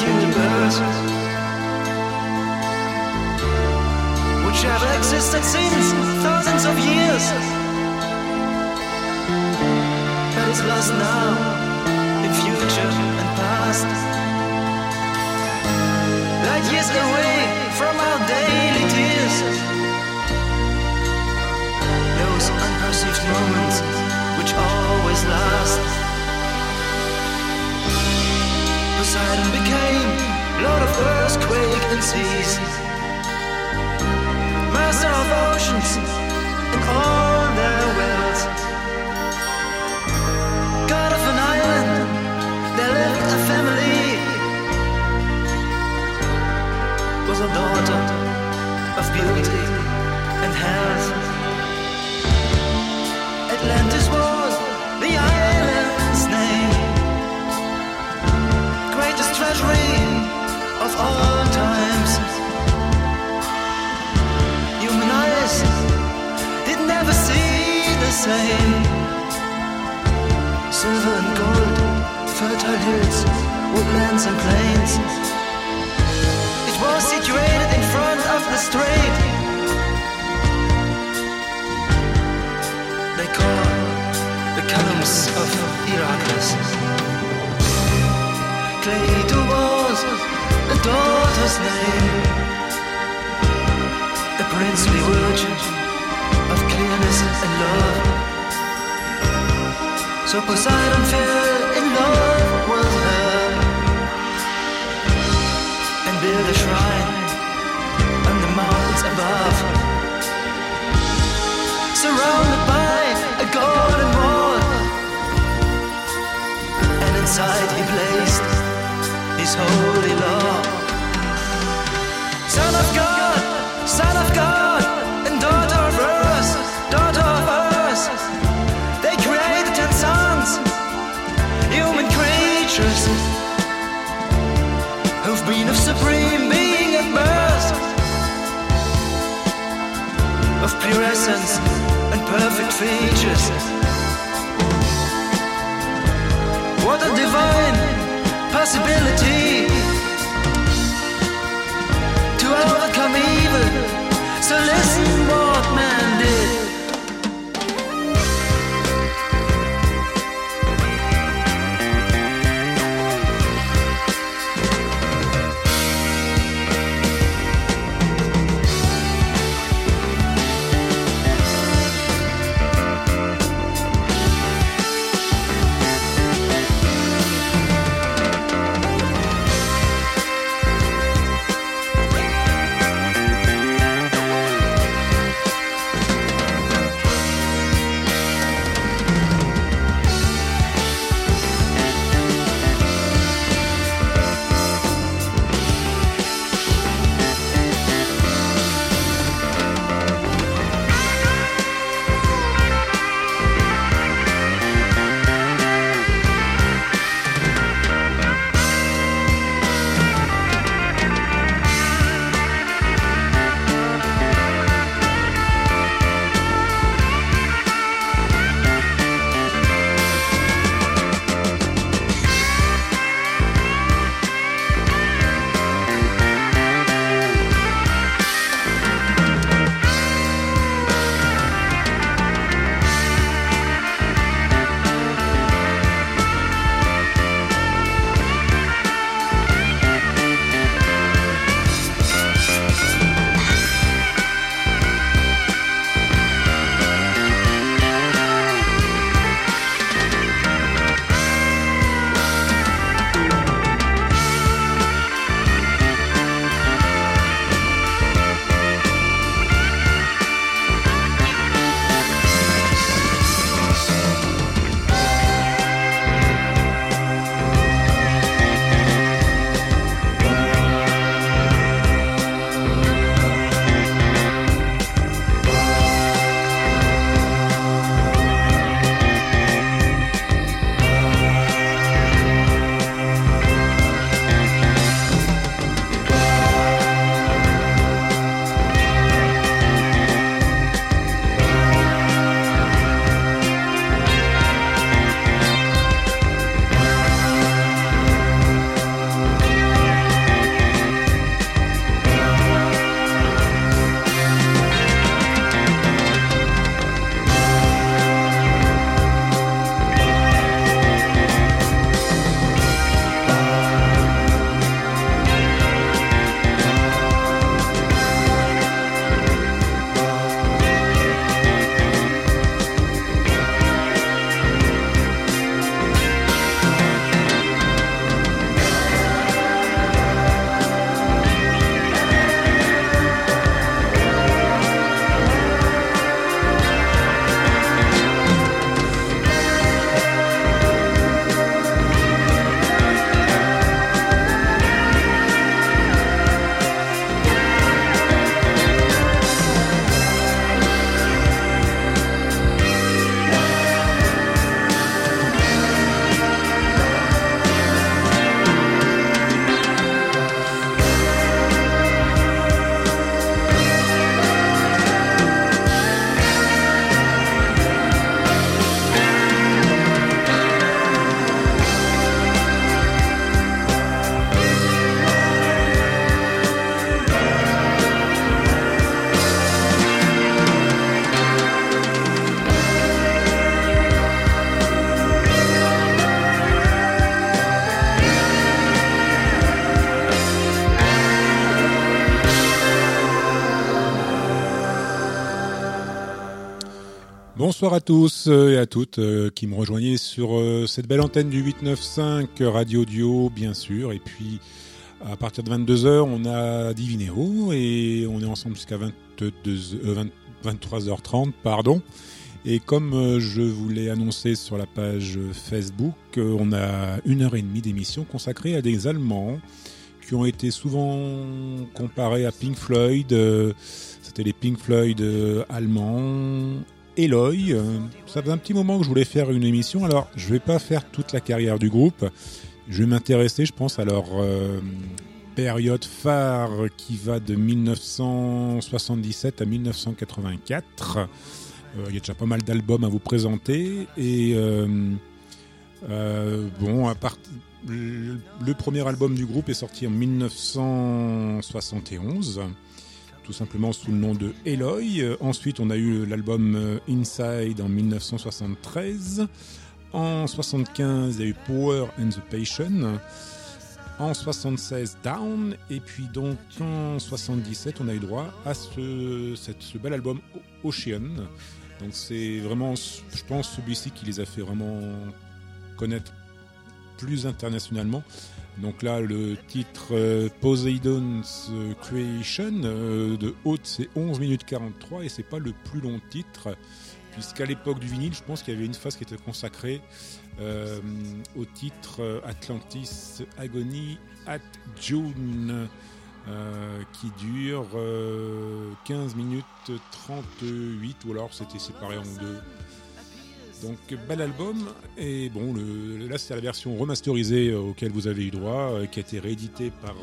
universe, which have existed since thousands of years, but is lost now in future and past light years away from our daily tears. Those unperceived moments which always last. Poseidon became Lord of earthquake and seas, Master of oceans and all their wells. God of an island, there lived a family. was a daughter of beauty and health. Of times. Human eyes did never see the same. Silver and gold, fertile hills, woodlands and plains It was situated in front of the strait. They the columns of. Cleito was a daughter's name, a princely virgin of clearness and love. So Poseidon fell in love with her and built a shrine on the mountains above, surrounded by a golden wall, and inside he placed holy law. Son of God, Son of God, and daughter of earth, daughter of they created ten sons, human creatures who've been of supreme being at birth, of pure essence and perfect features. What a divine possibility to overcome evil. So listen what Bonsoir à tous euh, et à toutes euh, qui me rejoignez sur euh, cette belle antenne du 895 Radio Audio, bien sûr. Et puis, à partir de 22h, on a Divinéo et on est ensemble jusqu'à 23h30, pardon. Et comme je vous l'ai annoncé sur la page Facebook, on a une heure et demie d'émission consacrée à des Allemands qui ont été souvent comparés à Pink Floyd. C'était les Pink Floyd allemands Eloy. Euh, ça fait un petit moment que je voulais faire une émission. Alors, je vais pas faire toute la carrière du groupe. Je vais m'intéresser, je pense, à leur euh, période phare qui va de 1977 à 1984. Euh, il y a déjà pas mal d'albums à vous présenter. Et bon, à part, le premier album du groupe est sorti en 1971 tout simplement sous le nom de Eloy. Euh, ensuite, on a eu l'album euh, Inside en 1973. En 75, il y a eu Power and the Patient. En 76, Down. Et puis donc en 77, on a eu droit à ce bel album Ocean. Donc c'est vraiment, je pense, celui-ci qui les a fait vraiment connaître plus internationalement. Donc là, le titre euh, Poseidon's Creation euh, de haute, c'est 11 minutes 43 et c'est pas le plus long titre, puisqu'à l'époque du vinyle, je pense qu'il y avait une phase qui était consacrée euh, au titre Atlantis Agony at June. qui dure 15 minutes 38 ou alors c'était séparé en deux donc bel album. Et bon là c'est la version remasterisée euh, auquel vous avez eu droit euh, qui a été réédité par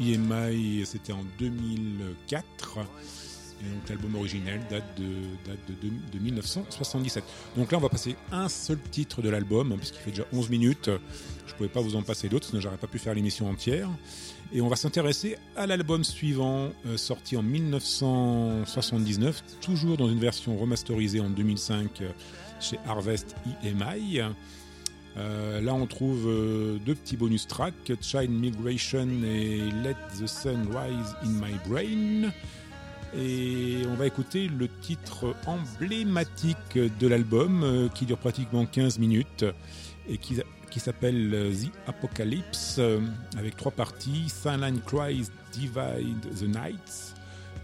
EMI euh, c'était en 2004 et donc l'album originel date de date de, de, 1977. Donc là on va passer un seul titre de l'album hein, puisqu'il fait déjà 11 minutes. Je pouvais pas vous en passer d'autres sinon j'aurais pas pu faire l'émission entière. Et on va s'intéresser à l'album suivant, sorti en 1979, toujours dans une version remasterisée en 2005 chez Harvest EMI. Euh, là, on trouve euh, deux petits bonus tracks, Child Migration et Let the Sun Rise in My Brain. Et on va écouter le titre emblématique de l'album, euh, qui dure pratiquement 15 minutes, et qui, qui s'appelle The Apocalypse, avec trois parties, Silent Cries Divide the Nights,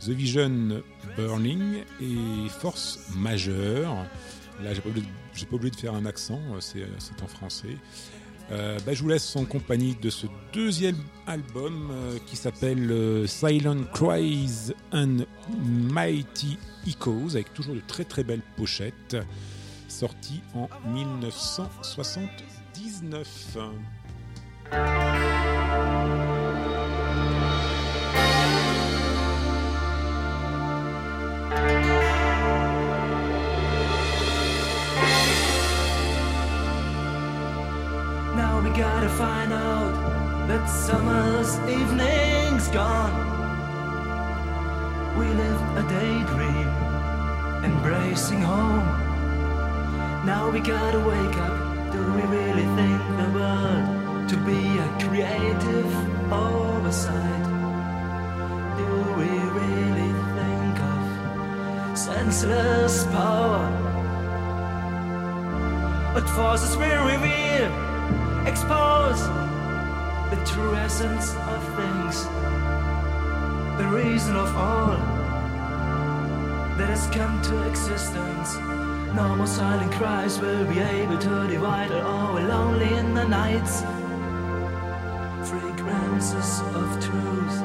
The Vision Burning et Force Majeure. Là, j'ai pas, pas, oublié de faire un accent, euh, euh, c'est en français. Euh, bah, je vous laisse en compagnie de ce deuxième album qui s'appelle Silent Cries and Mighty Echoes, avec toujours de très très belles pochettes, sorti en 1979. Gotta find out that summer's evening's gone. We lived a daydream, embracing home. Now we gotta wake up. Do we really think the world to be a creative oversight? Do we really think of senseless power? What forces will reveal? Expose the true essence of things, the reason of all that has come to existence. No more silent cries will be able to divide all we're lonely in the nights. Fragrances of truth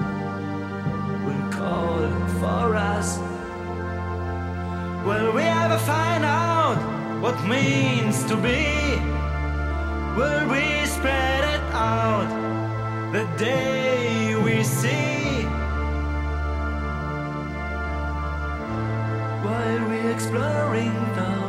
will call for us. Will we ever find out what means to be? Will we spread it out the day we see? While we exploring thousand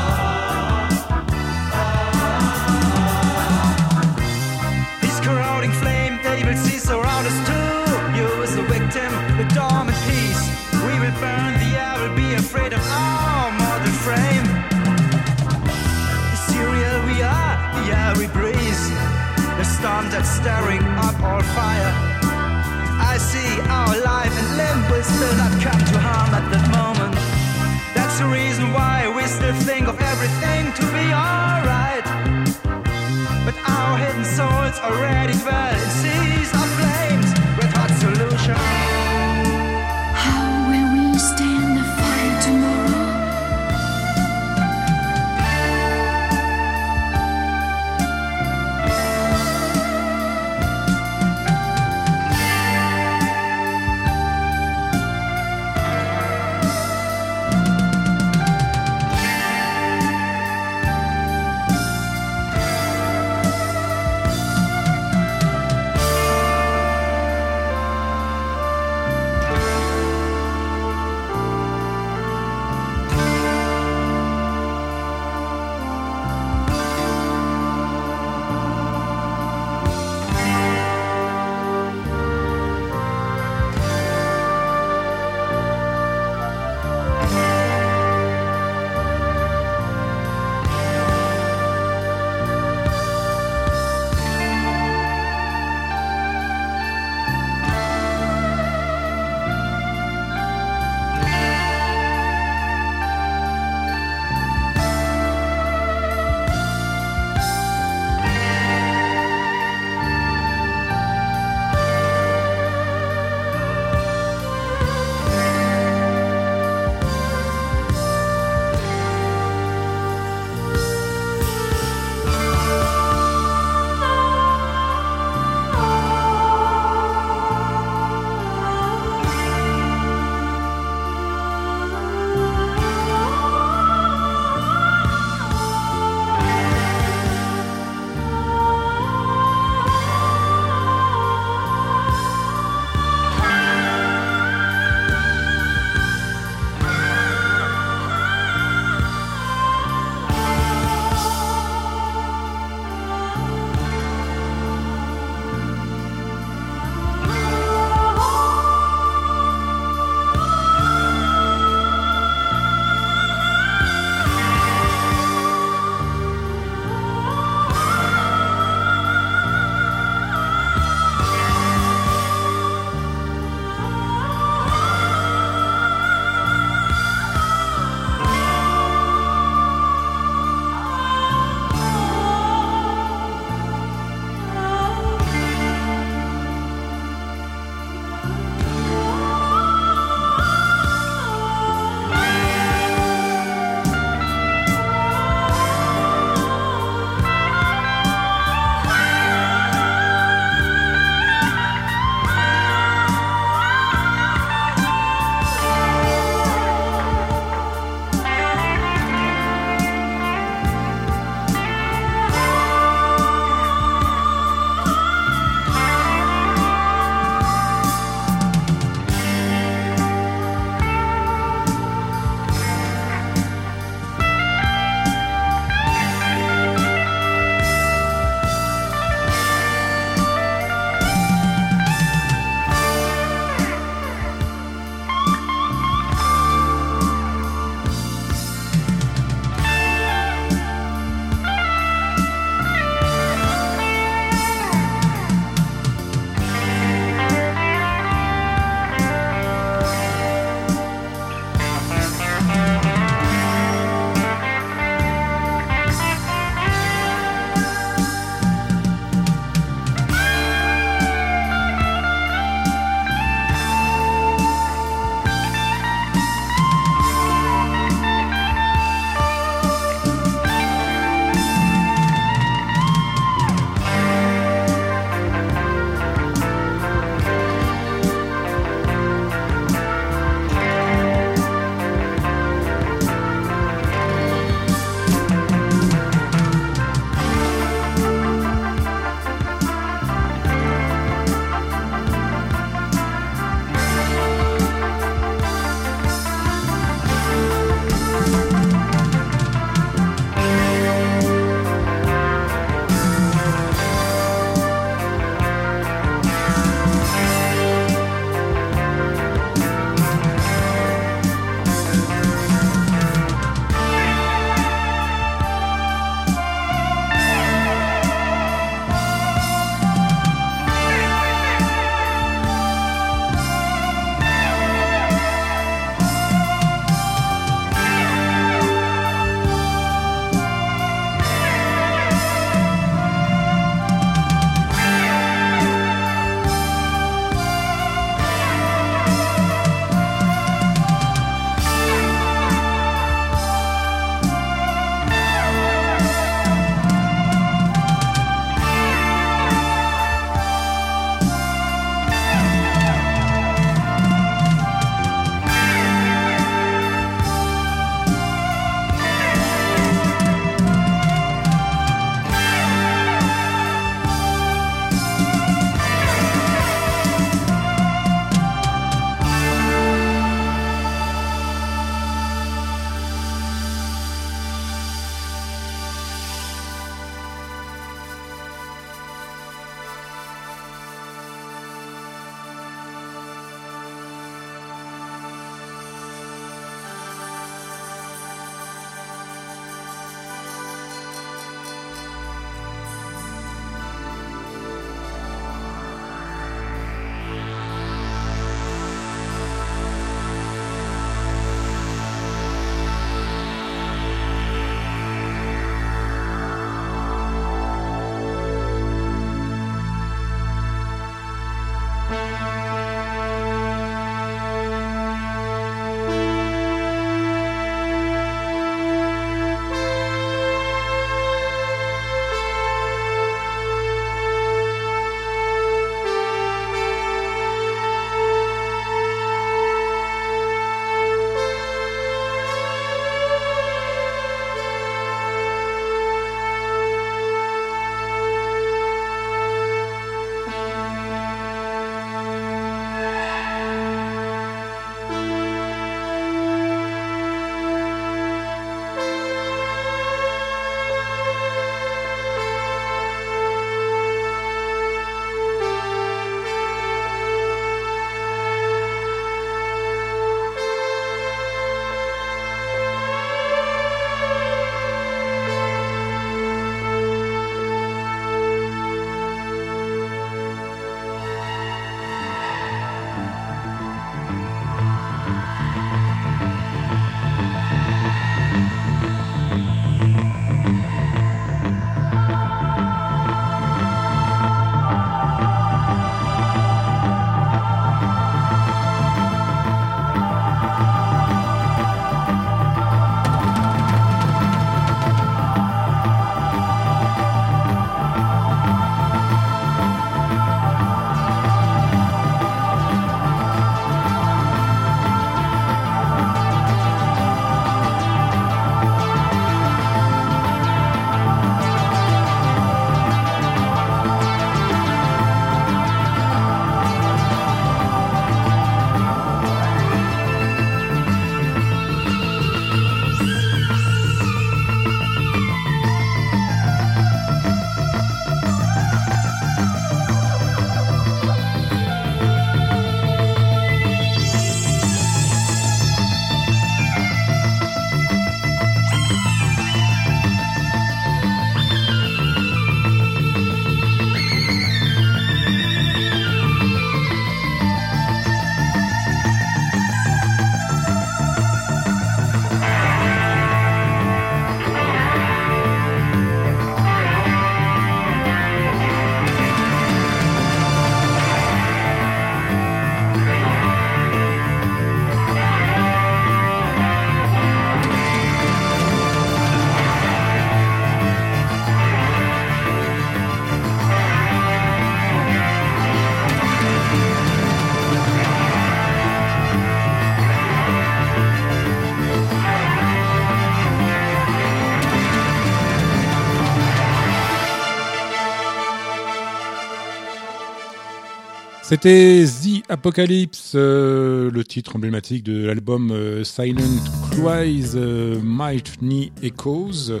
C'était The Apocalypse, euh, le titre emblématique de l'album euh, Silent Cries euh, Mighty Echoes,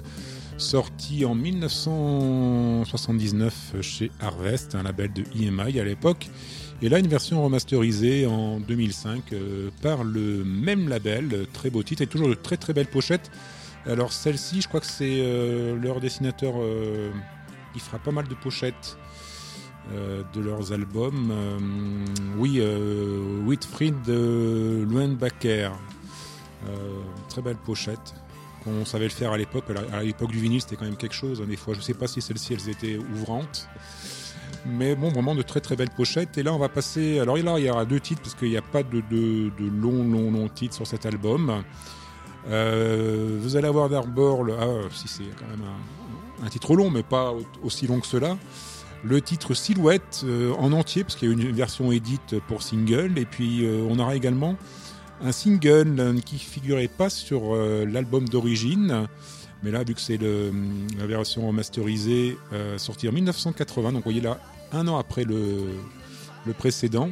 sorti en 1979 chez Harvest, un label de EMI à l'époque. Et là, une version remasterisée en 2005 par le même label. Très beau titre et toujours de très très belles pochettes. Alors celle-ci, je crois que c'est leur dessinateur. il fera pas mal de pochettes. Euh, de leurs albums. Euh, oui, euh, Whitfried de Luenbacher. très belle pochette. On savait le faire à l'époque. À l'époque du vinyle, c'était quand même quelque chose. Hein, des fois, je ne sais pas si celles-ci, elles étaient ouvrantes. Mais bon, vraiment de très très belles pochettes. Et là, on va passer. Alors là, il y aura deux titres parce qu'il n'y a pas de, longs, longs, longs titres sur cet album. vous allez avoir d'abord, ah, si c'est quand même un, un, titre long, mais pas aussi long que cela le titre Silhouette euh, en entier, parce qu'il y a une version édite pour single, et puis euh, on aura également un single euh, qui figurait pas sur l'album d'origine, mais là, vu que c'est la version masterisée sortie en 1980, donc vous voyez là, un an après le, le précédent,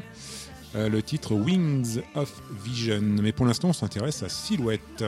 le titre Wings of Vision. Mais pour l'instant, on s'intéresse à Silhouette.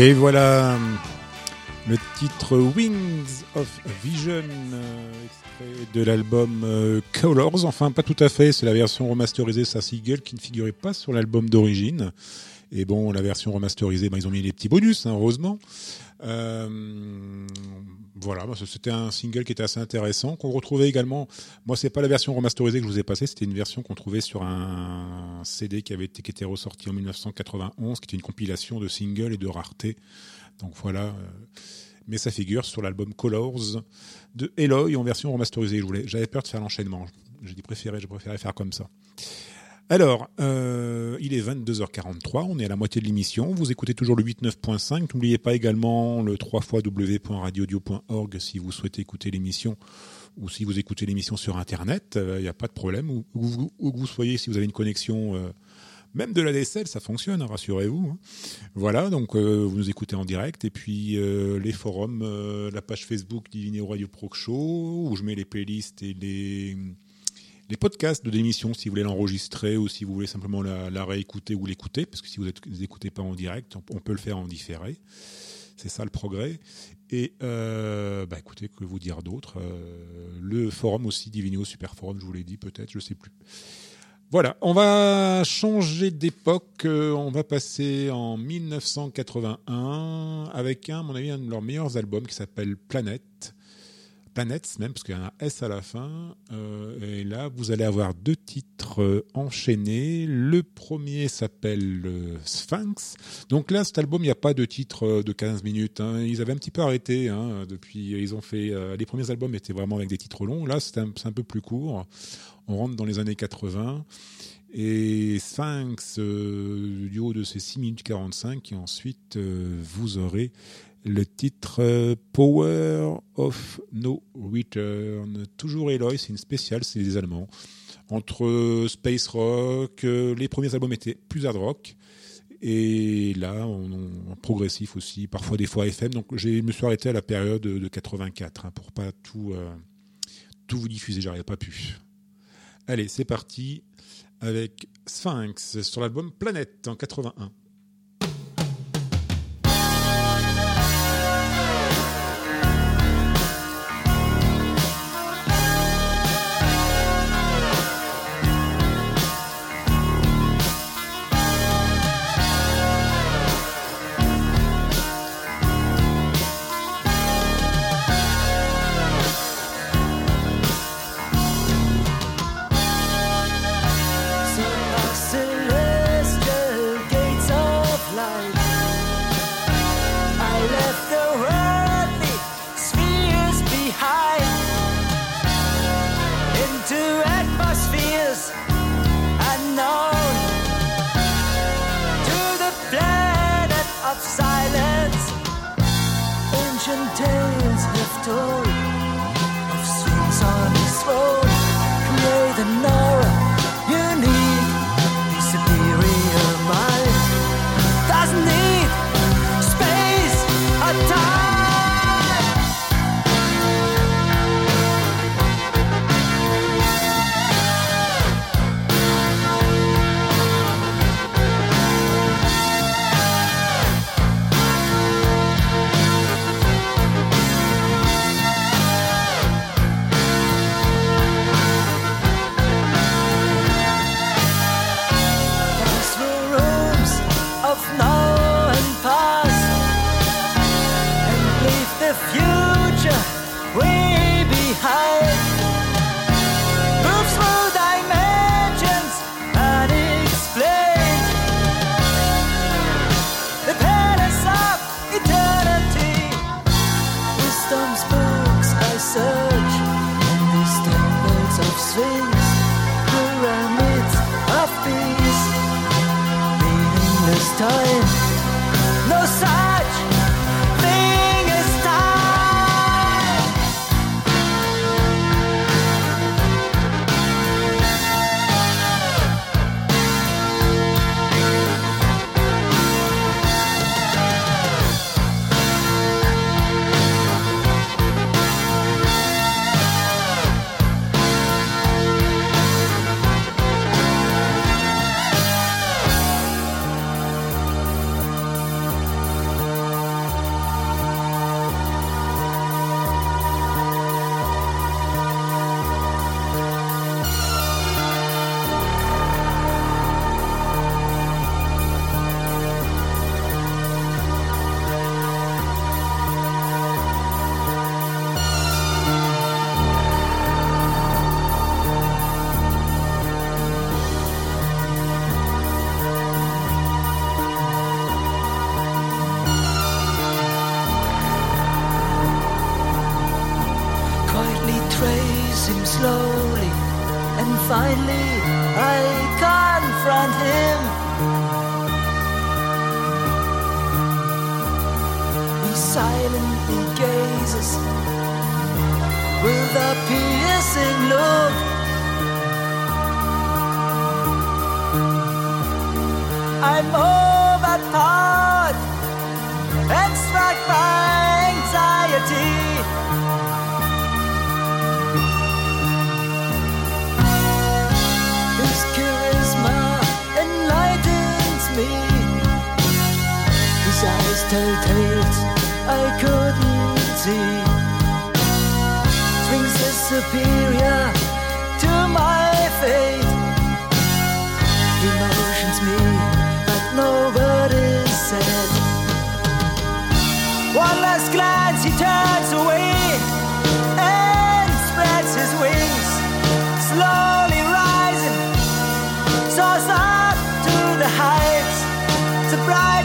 Et voilà le titre Wings of Vision, euh, extrait de l'album euh, Colors. Enfin, pas tout à fait, c'est la version remasterisée, sa single qui ne figurait pas sur l'album d'origine. Et bon, la version remasterisée, ben, ils ont mis les petits bonus, hein, heureusement. Euh, voilà, c'était un single qui était assez intéressant, qu'on retrouvait également. Moi, c'est pas la version remasterisée que je vous ai passée, c'était une version qu'on trouvait sur un CD qui avait été, qui était ressorti en 1991, qui était une compilation de singles et de raretés. Donc voilà. Euh, mais ça figure sur l'album Colors de Eloy en version remasterisée. J'avais peur de faire l'enchaînement. J'ai dit préféré, je préférais faire comme ça. Alors, euh, il est 22h43, on est à la moitié de l'émission. Vous écoutez toujours le 89.5. N'oubliez pas également le 3 www.radiodio.org si vous souhaitez écouter l'émission ou si vous écoutez l'émission sur Internet. Il euh, n'y a pas de problème. Où, que vous soyez, si vous avez une connexion euh, même de la DSL, ça fonctionne, hein, rassurez-vous. Hein. Voilà, donc euh, vous nous écoutez en direct. Et puis les forums, la page Facebook d'Ilineo Radio Pro Show, où je mets les playlists et les, les podcasts de l'émission, si vous voulez l'enregistrer ou si vous voulez simplement la, réécouter ou l'écouter, parce que si vous n'écoutez pas en direct, on, peut le faire en différé. C'est ça le progrès. Et bah écoutez, que vous dire d'autre Le forum aussi, Divineo Super Forum, je vous l'ai dit peut-être, je ne sais plus. Voilà, on va changer d'époque. Euh, on va passer en 1981 avec un, mon avis, un de leurs meilleurs albums qui s'appelle Planète. Planets même, parce qu'il y a un S à la fin. Euh, et là, vous allez avoir deux titres euh, enchaînés. Le premier s'appelle Sphinx. Donc là, cet album, il n'y a pas de titre de 15 minutes. Hein. Ils avaient un petit peu arrêté hein, depuis. Ils ont fait. les premiers albums étaient vraiment avec des titres longs. Là, c'est un, peu plus court. On rentre dans les années 80. Et Sphinx, euh, du haut de ces 6 minutes 45, et ensuite euh, vous aurez le titre euh, Power of No Return. Toujours Eloy, c'est une spéciale, c'est des Allemands. Entre space rock, les premiers albums étaient plus hard rock, et là, on, progressif aussi, parfois des fois FM. Donc, je me suis arrêté à la période de 84 hein, pour pas tout, tout vous diffuser, j'aurais pas pu. Allez, c'est parti avec Sphinx sur l'album Planète en 81. ancient tales have told. bright.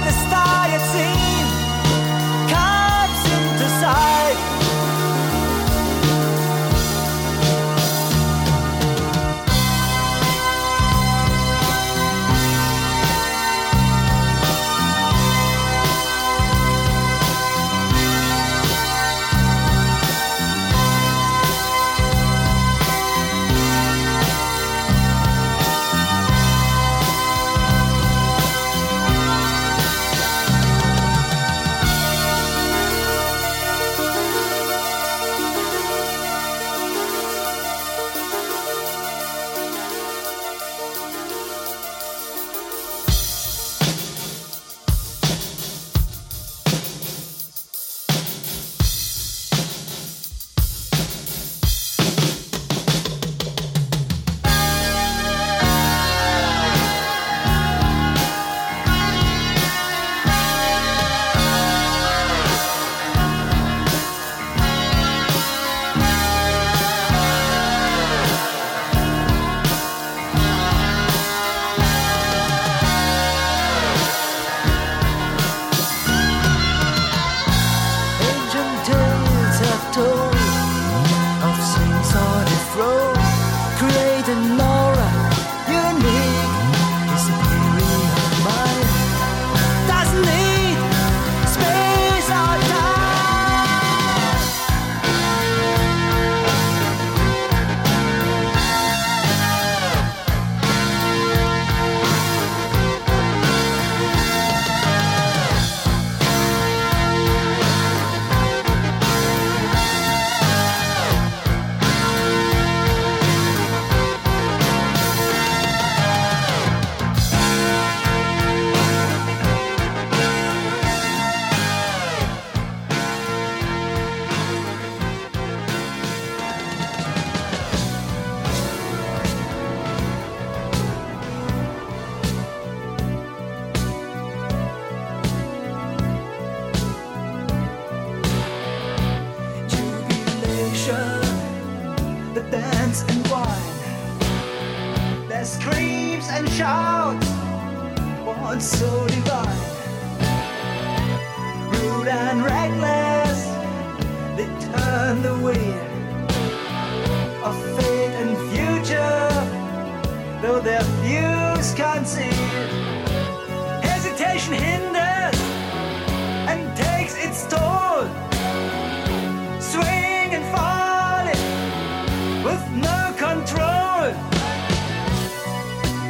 with no control.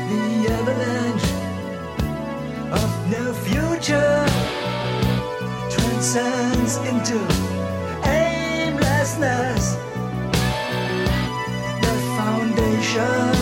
The avalanche of no future transcends into aimlessness. The foundation.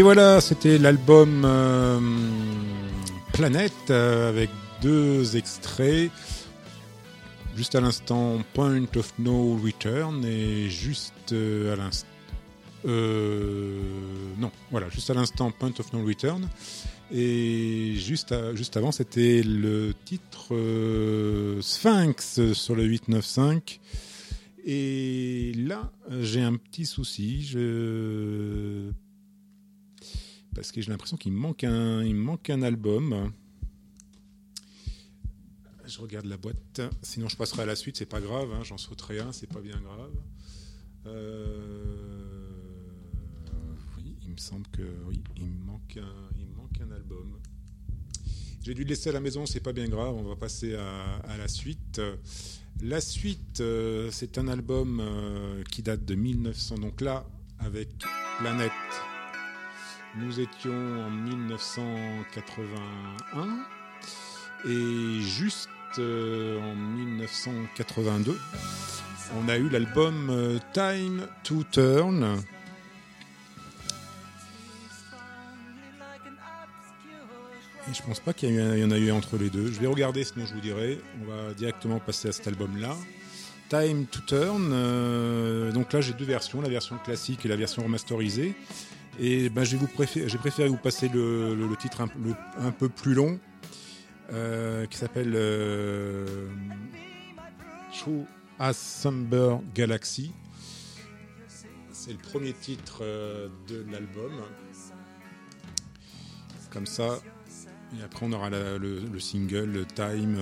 Et voilà, c'était l'album euh, Planète euh, avec deux extraits. Juste à l'instant, Point of No Return et juste euh, à l'instant. non, voilà, juste à l'instant, Point of No Return. Et juste, juste avant, c'était le titre Sphinx sur le 895. Et là, j'ai un petit souci. Parce que j'ai l'impression qu'il me manque un, il manque un album. Je regarde la boîte. Sinon, je passerai à la suite. C'est pas grave. Hein, J'en sauterai un. C'est pas bien grave. Euh, oui, il me semble que oui, il me manque un, il manque un album. J'ai dû le laisser à la maison. C'est pas bien grave. On va passer à, la suite. La suite, euh, c'est un album euh, qui date de 1900. Donc là, avec Planète nous étions en 1981 et juste euh, en 1982, on a eu l'album euh, Time to Turn. Et je pense pas qu'il y, en a eu entre les deux. Je vais regarder, sinon je vous dirai. On va directement passer à cet album-là. Time to Turn. Euh, donc là, j'ai deux versions, la version classique et la version remasterisée. Et ben, j'ai préféré, vous passer le, titre un, peu plus long, euh, qui s'appelle euh, True as Galaxy. C'est le premier titre euh, de l'album. Comme ça. Et après, on aura le, single Time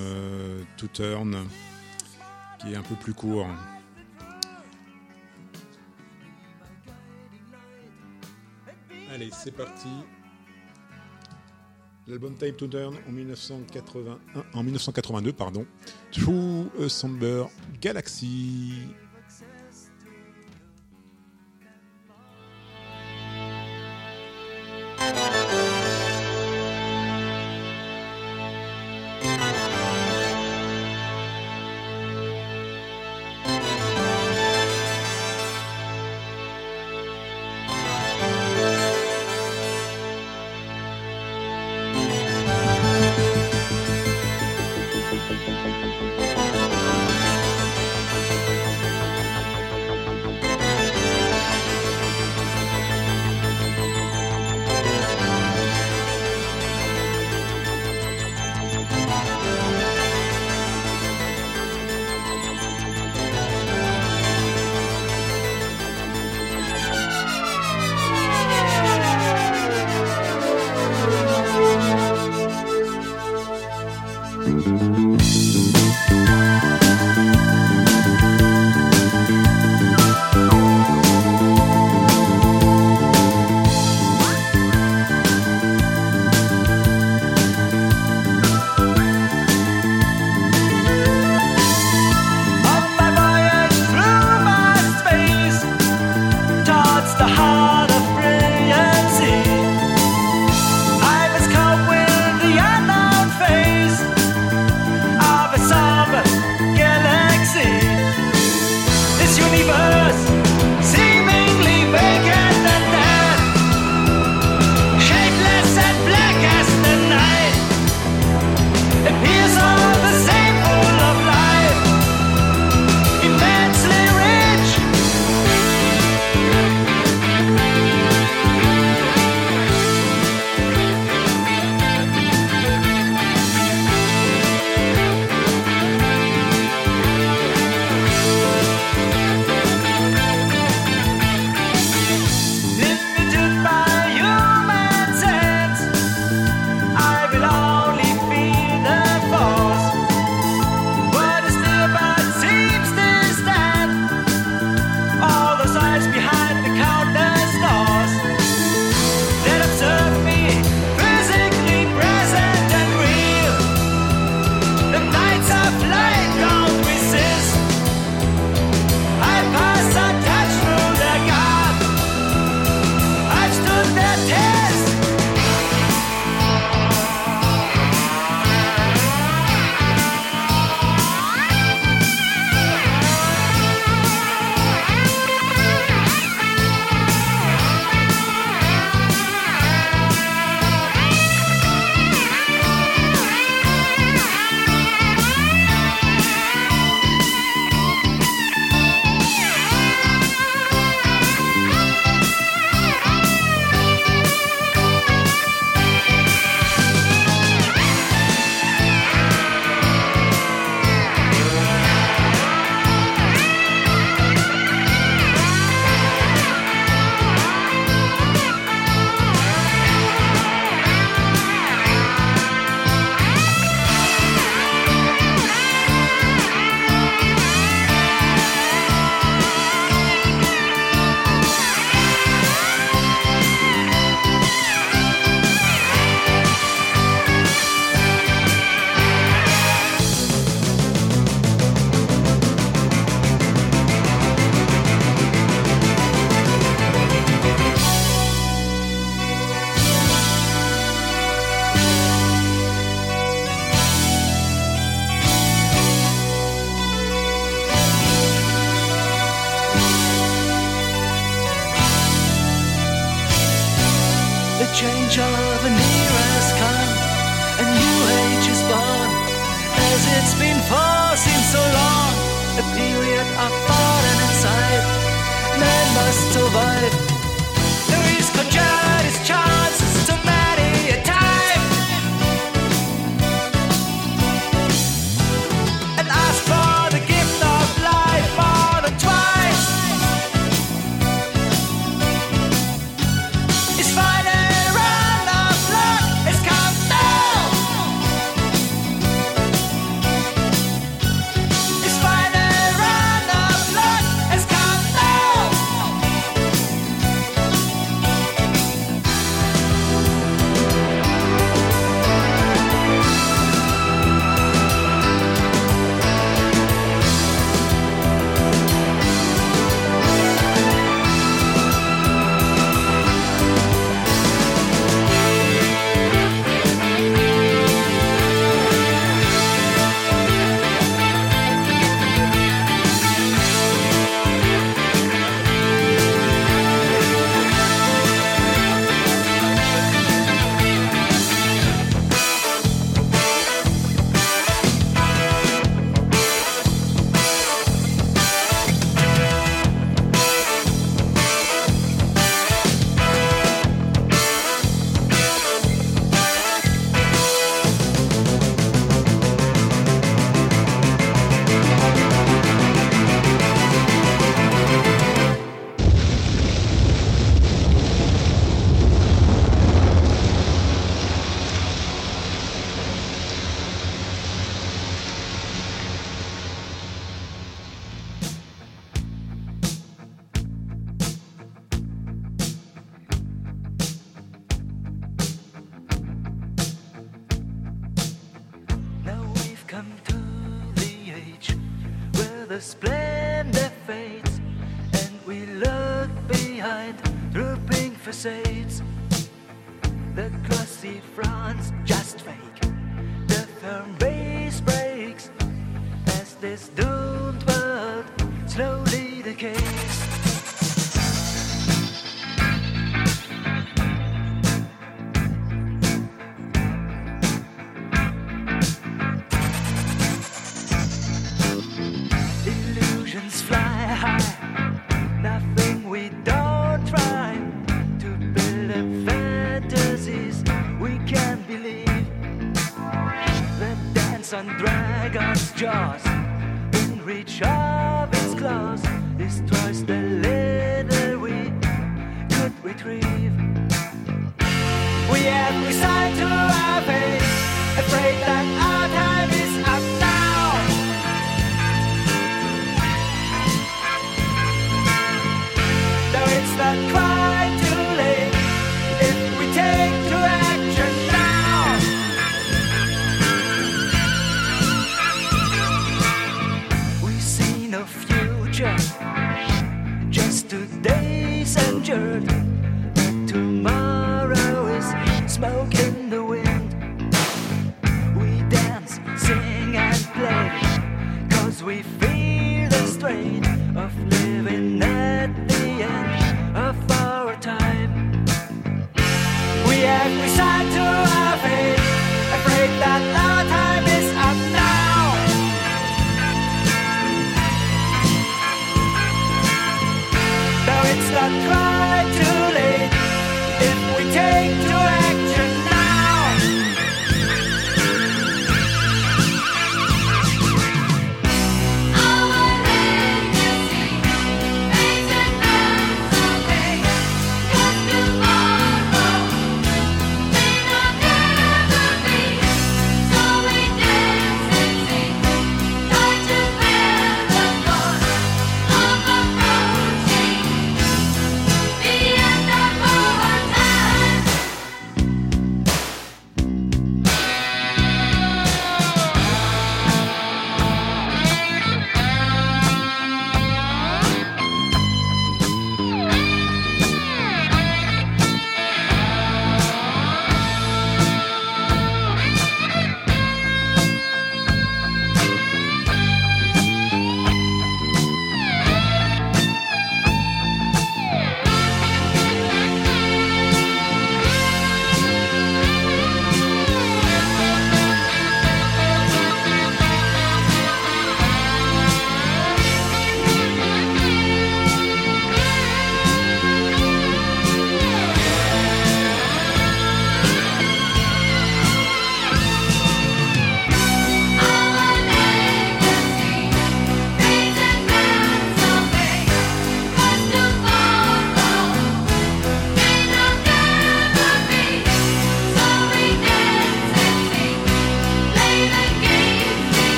to Turn, qui est un peu plus court. Allez, c'est parti. L'album Time to Turn en, 1981, en 1982, pardon. True Somber Galaxy.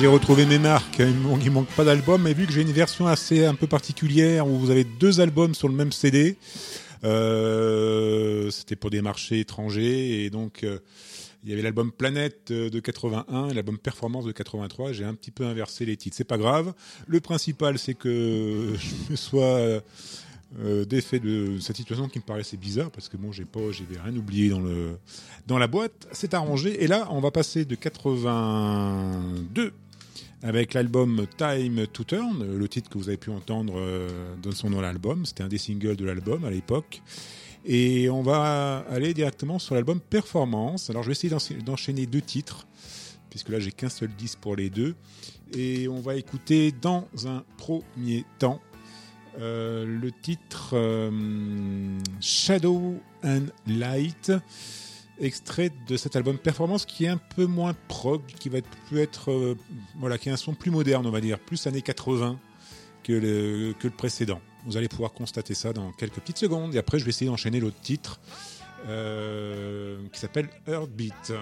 J'ai retrouvé mes marques. Il il manque pas d'album, mais vu que j'ai une version assez un peu particulière où vous avez deux albums sur le même CD, euh, c'était pour des marchés étrangers et donc euh, il y avait l'album Planète euh, de 81 et l'album Performance de 83. J'ai un petit peu inversé les titres. C'est pas grave. Le principal, c'est que je sois euh, défait de cette situation qui me paraissait bizarre parce que bon, j'ai pas, j'avais rien oublié dans le dans la boîte. C'est arrangé. Et là, on va passer de 82 avec l'album Time to Turn, le titre que vous avez pu entendre euh, donne son nom à l'album. C'était un des singles de l'album à l'époque. Et on va aller directement sur l'album Performance. Alors je vais essayer d'encha- d'enchaîner deux titres, puisque là j'ai qu'un seul disque pour les deux. Et on va écouter dans un premier temps euh, le titre euh, Shadow and Light, extrait de cet album Performance qui est un peu moins prog, qui va être, peut être euh, voilà, qui a un son plus moderne, on va dire, plus années 80 que le, que le précédent. Vous allez pouvoir constater ça dans quelques petites secondes. Et après, je vais essayer d'enchaîner l'autre titre euh, qui s'appelle Heartbeat.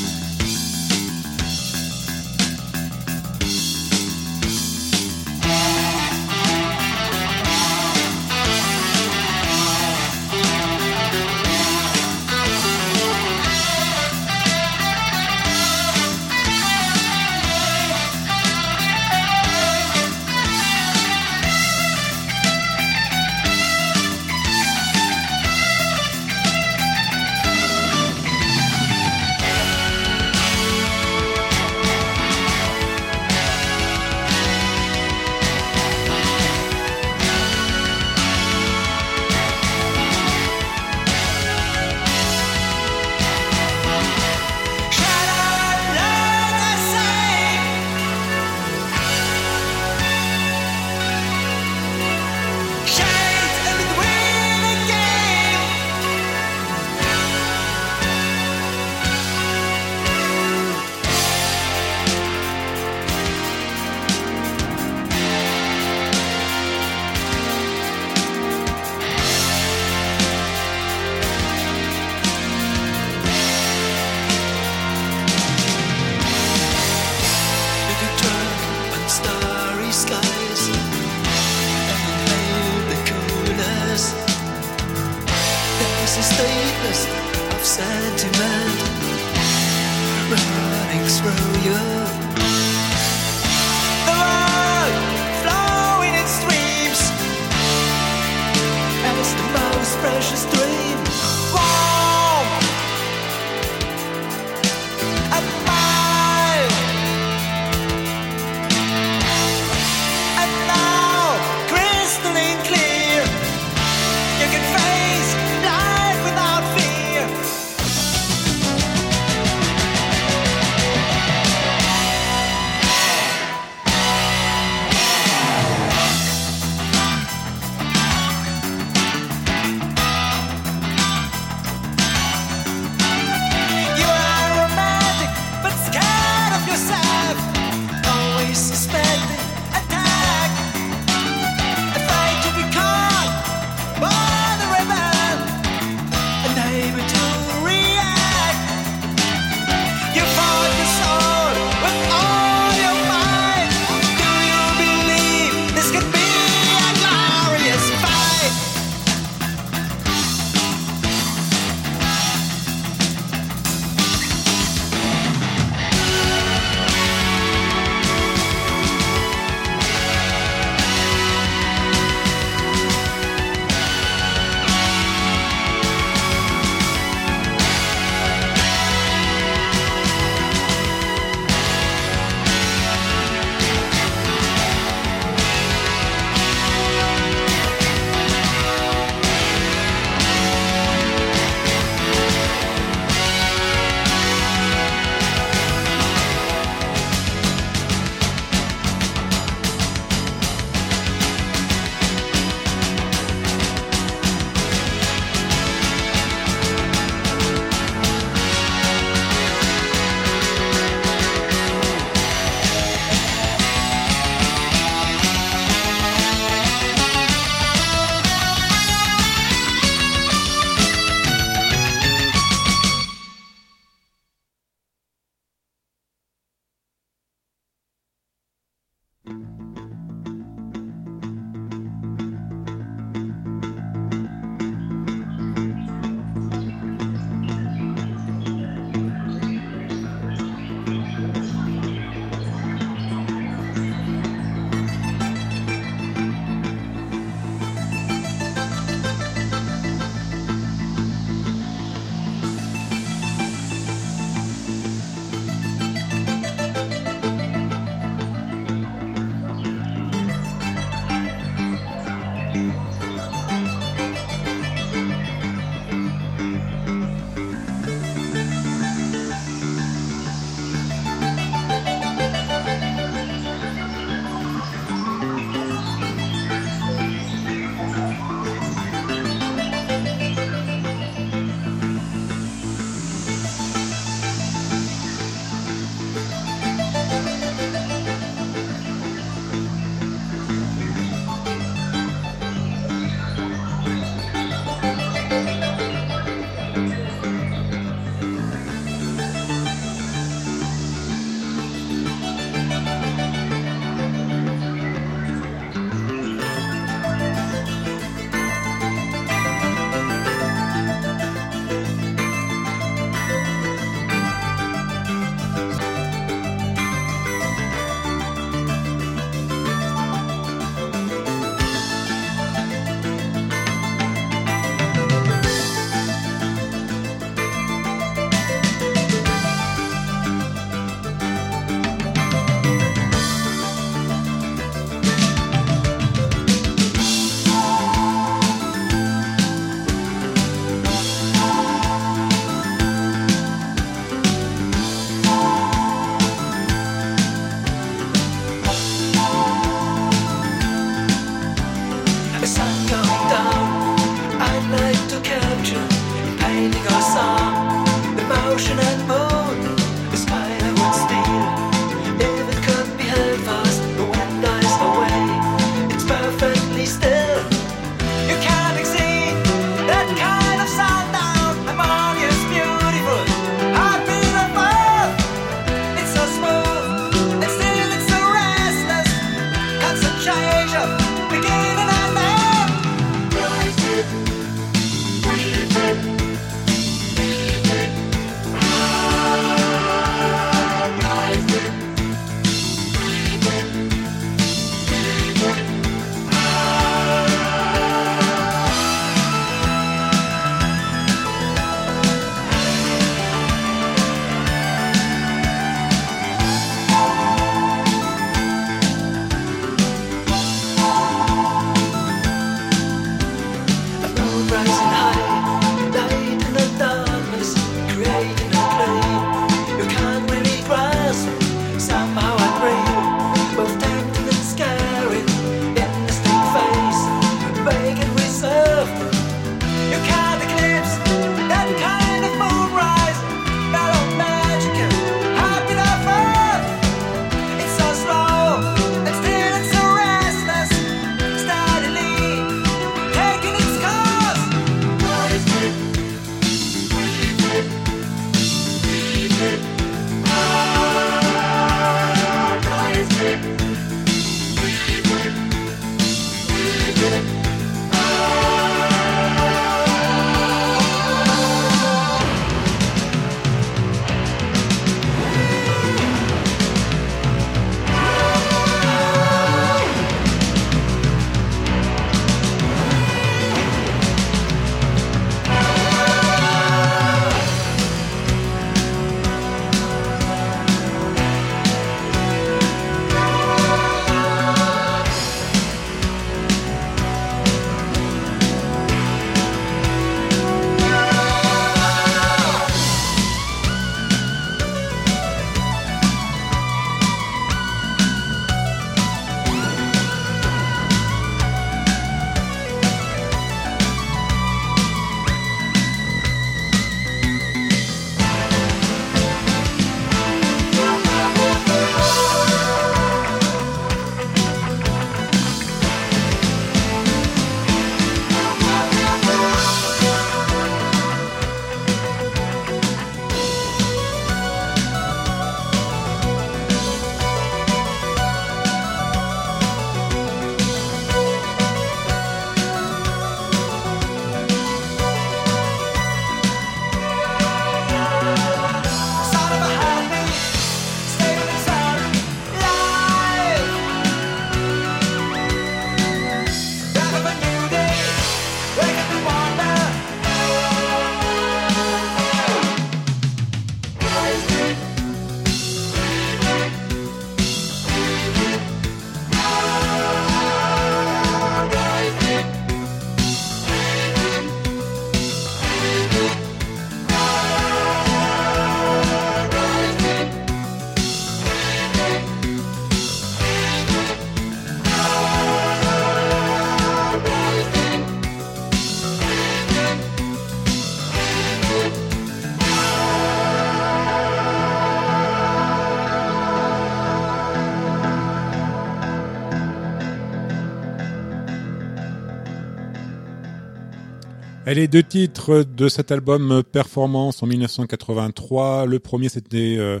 Elle est deux titres de cet album euh, Performance en 1983. Le premier c'était euh,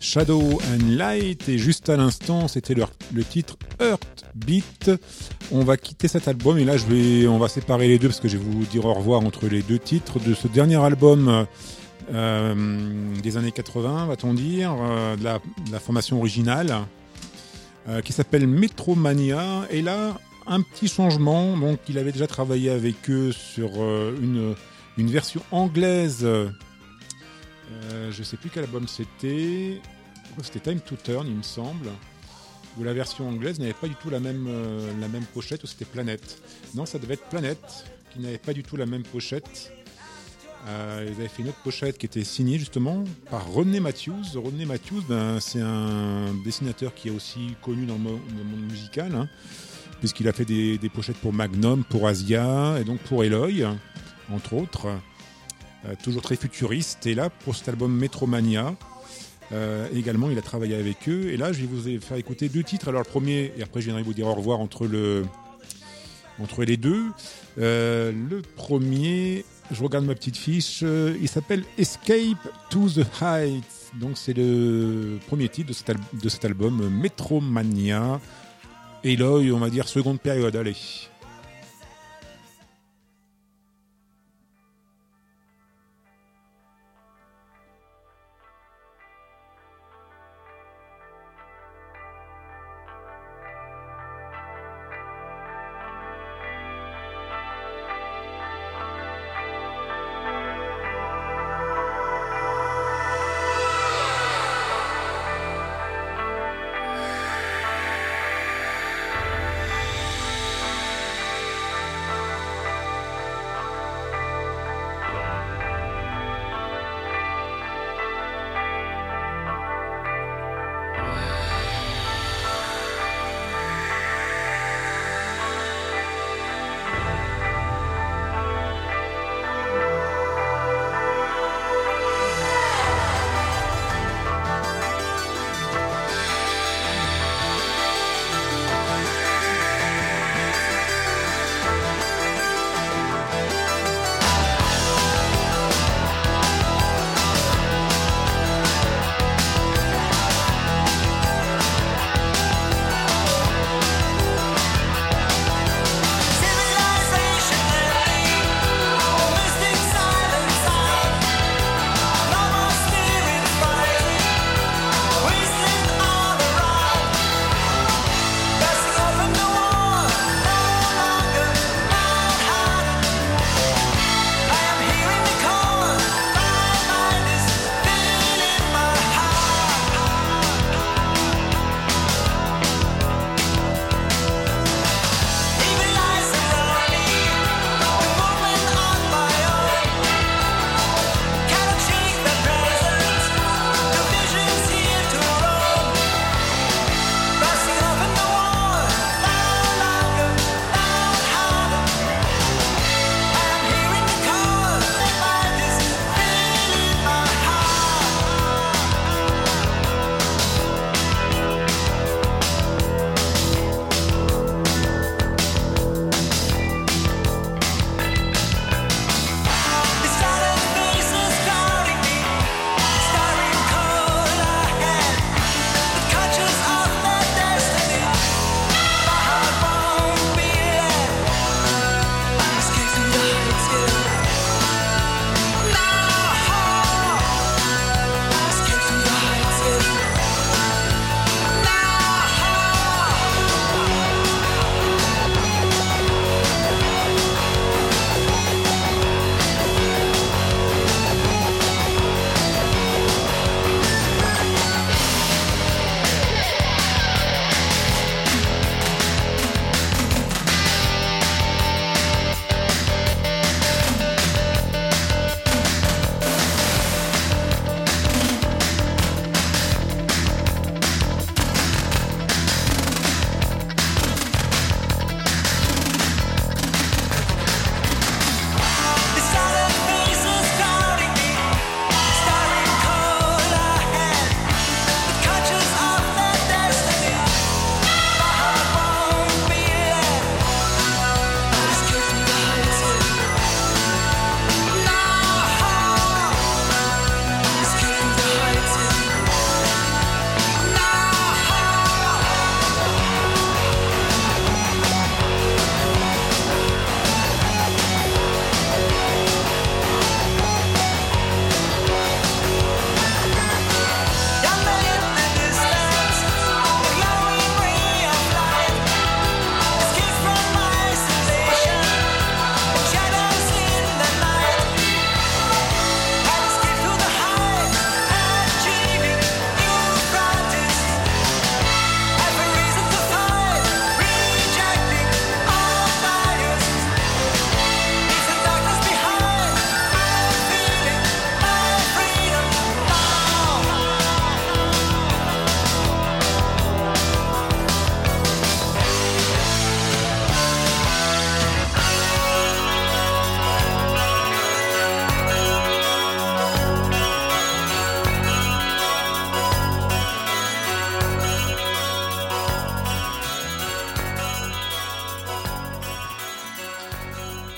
Shadow and Light et juste à l'instant c'était le, le titre Heartbeat. On va quitter cet album et là je vais, on va séparer les deux parce que je vais vous dire au revoir entre les deux titres de ce dernier album euh, des années 80, va-t-on dire, de, la, formation originale qui s'appelle Metromania. Et là, un petit changement. Donc, il avait déjà travaillé avec eux sur euh, une, version anglaise. Euh, je sais plus quel album c'était. C'était Time to Turn, il me semble. Où la version anglaise n'avait pas du tout la même, euh, la même pochette, ou c'était Planète. Non, ça devait être Planète, qui n'avait pas du tout la même pochette. Ils avaient fait une autre pochette qui était signée justement par René Matthews. René Matthews, ben, c'est un dessinateur qui est aussi connu dans le, mo- dans le monde musical, hein, puisqu'il a fait des, pochettes pour Magnum, pour Asia et donc pour Eloy, entre autres. Euh, toujours très futuriste. Et là, pour cet album Metromania, euh, également, il a travaillé avec eux. Et là, je vais vous faire écouter deux titres. Alors, le premier, et après, je viendrai vous dire au revoir entre, le, entre les deux. Euh, le premier, je regarde ma petite fiche, il s'appelle Escape to the Heights. Donc, c'est le premier titre de cet, album, euh, Metromania. Eloy, on va dire seconde période. Allez.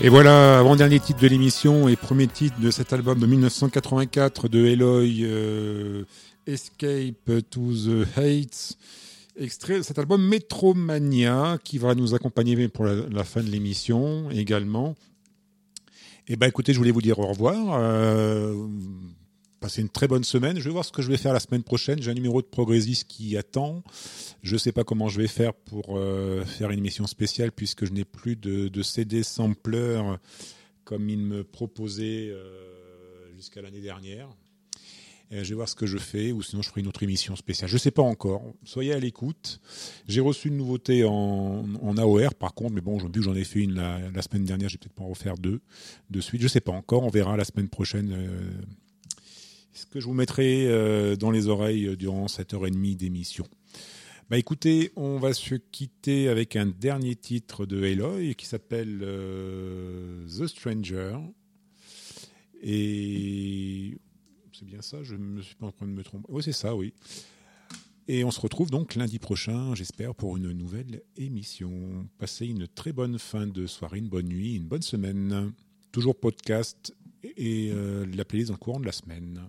Et voilà, avant-dernier titre de l'émission et premier titre de cet album de 1984 de Eloy, euh, Escape to the Heights, extrait de cet album Metromania qui va nous accompagner pour la, fin de l'émission également. Et ben écoutez, je voulais vous dire au revoir. Euh, passez une très bonne semaine. Je vais voir ce que je vais faire la semaine prochaine. J'ai un numéro de Progressis qui attend. Je ne sais pas comment je vais faire pour euh, faire une émission spéciale puisque je n'ai plus de, de CD sampler comme il me proposait euh, jusqu'à l'année dernière. Et je vais voir ce que je fais ou sinon je ferai une autre émission spéciale. Je ne sais pas encore. Soyez à l'écoute. J'ai reçu une nouveauté en, AOR par contre, mais bon, vu que j'en ai fait une la, semaine dernière, je vais peut-être pas en refaire deux de suite. Je ne sais pas encore. On verra la semaine prochaine. euh, que je vous mettrai euh, dans les oreilles durant cette heure et demie d'émission. Bah écoutez, on va se quitter avec un dernier titre de Eloy qui s'appelle euh, The Stranger. Et c'est bien ça, je ne suis pas en train de me tromper. Oui, c'est ça, oui. Et on se retrouve donc lundi prochain, j'espère, pour une nouvelle émission. Passez une très bonne fin de soirée, une bonne nuit, une bonne semaine. Toujours podcast et euh, la playlist dans le courant de la semaine.